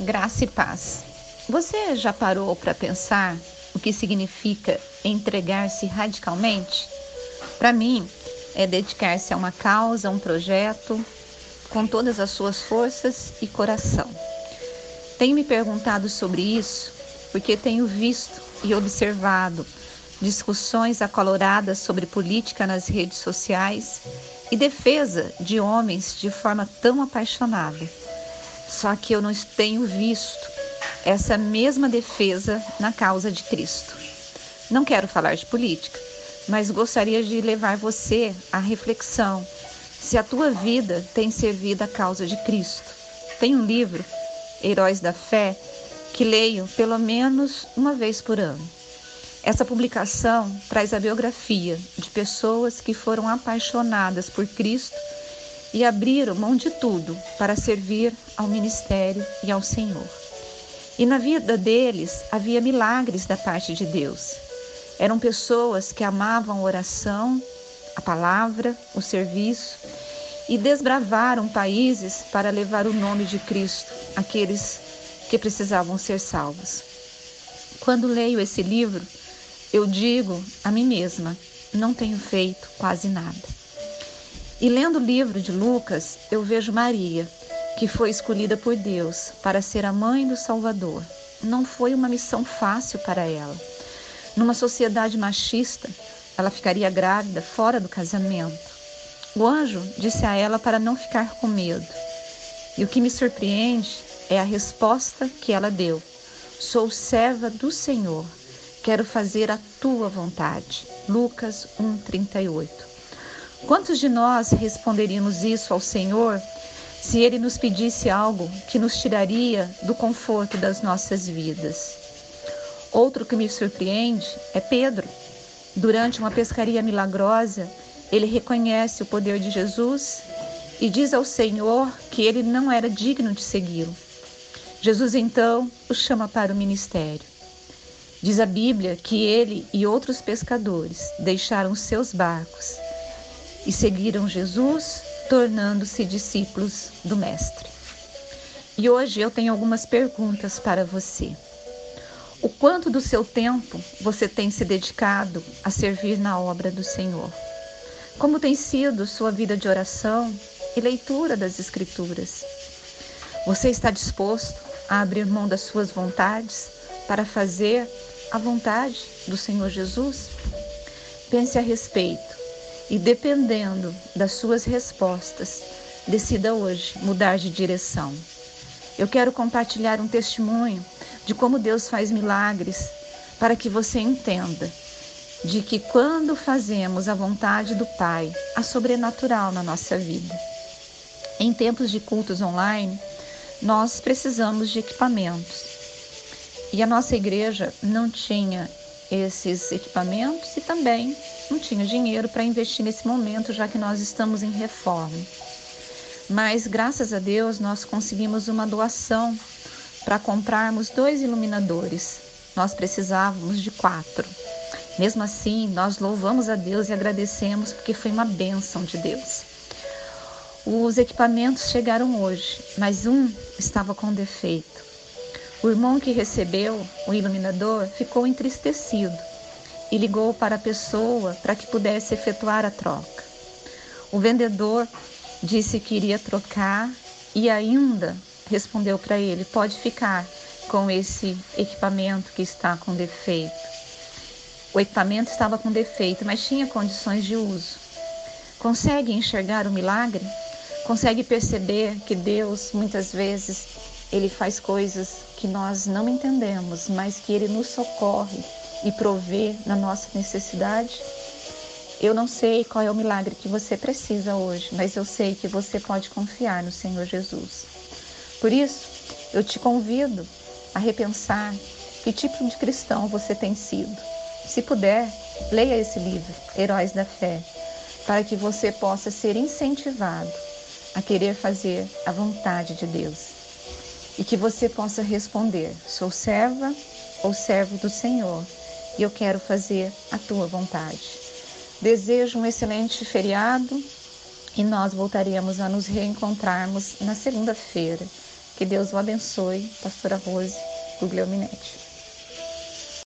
Graça e paz. Você já parou para pensar o que significa entregar-se radicalmente? Para mim, é dedicar-se a uma causa, a um projeto, com todas as suas forças e coração. Tenho me perguntado sobre isso porque tenho visto e observado discussões acaloradas sobre política nas redes sociais e defesa de homens de forma tão apaixonada. Só que eu não tenho visto essa mesma defesa na causa de Cristo. Não quero falar de política, mas gostaria de levar você à reflexão se a tua vida tem servido à causa de Cristo. Tem um livro, Heróis da Fé, que leio pelo menos uma vez por ano. Essa publicação traz a biografia de pessoas que foram apaixonadas por Cristo e abriram mão de tudo para servir ao ministério e ao Senhor. E na vida deles havia milagres da parte de Deus. Eram pessoas que amavam a oração, a palavra, o serviço e desbravaram países para levar o nome de Cristo àqueles que precisavam ser salvos. Quando leio esse livro, eu digo a mim mesma: não tenho feito quase nada. E lendo o livro de Lucas, eu vejo Maria, que foi escolhida por Deus para ser a mãe do Salvador. Não foi uma missão fácil para ela. Numa sociedade machista, ela ficaria grávida fora do casamento. O anjo disse a ela para não ficar com medo. E o que me surpreende é a resposta que ela deu: Sou serva do Senhor, quero fazer a tua vontade. Lucas 1:38. Quantos de nós responderíamos isso ao Senhor se Ele nos pedisse algo que nos tiraria do conforto das nossas vidas? Outro que me surpreende é Pedro. Durante uma pescaria milagrosa, ele reconhece o poder de Jesus e diz ao Senhor que ele não era digno de segui-lo. Jesus então o chama para o ministério. Diz a Bíblia que ele e outros pescadores deixaram seus barcos e seguiram Jesus, tornando-se discípulos do Mestre. E hoje eu tenho algumas perguntas para você. O quanto do seu tempo você tem se dedicado a servir na obra do Senhor? Como tem sido sua vida de oração e leitura das Escrituras? Você está disposto a abrir mão das suas vontades para fazer a vontade do Senhor Jesus? Pense a respeito e dependendo das suas respostas, decida hoje mudar de direção. Eu quero compartilhar um testemunho de como Deus faz milagres para que você entenda de que quando fazemos a vontade do Pai, há sobrenatural na nossa vida. Em tempos de cultos online, nós precisamos de equipamentos. E a nossa igreja não tinha esses equipamentos e também não tinha dinheiro para investir nesse momento, já que nós estamos em reforma. Mas graças a Deus nós conseguimos uma doação para comprarmos dois iluminadores. Nós precisávamos de quatro. Mesmo assim, nós louvamos a Deus e agradecemos porque foi uma bênção de Deus. Os equipamentos chegaram hoje, mas um estava com defeito. O irmão que recebeu o iluminador ficou entristecido e ligou para a pessoa para que pudesse efetuar a troca. O vendedor disse que iria trocar e ainda respondeu para ele: pode ficar com esse equipamento que está com defeito. O equipamento estava com defeito, mas tinha condições de uso. Consegue enxergar o milagre? Consegue perceber que Deus muitas vezes ele faz coisas que nós não entendemos, mas que ele nos socorre e prover na nossa necessidade. Eu não sei qual é o milagre que você precisa hoje, mas eu sei que você pode confiar no Senhor Jesus. Por isso, eu te convido a repensar que tipo de cristão você tem sido. Se puder, leia esse livro, Heróis da Fé, para que você possa ser incentivado a querer fazer a vontade de Deus e que você possa responder: sou serva ou servo do Senhor e eu quero fazer a tua vontade. Desejo um excelente feriado e nós voltaremos a nos reencontrarmos na segunda-feira. Que Deus o abençoe, pastora Rose Guglielminetti.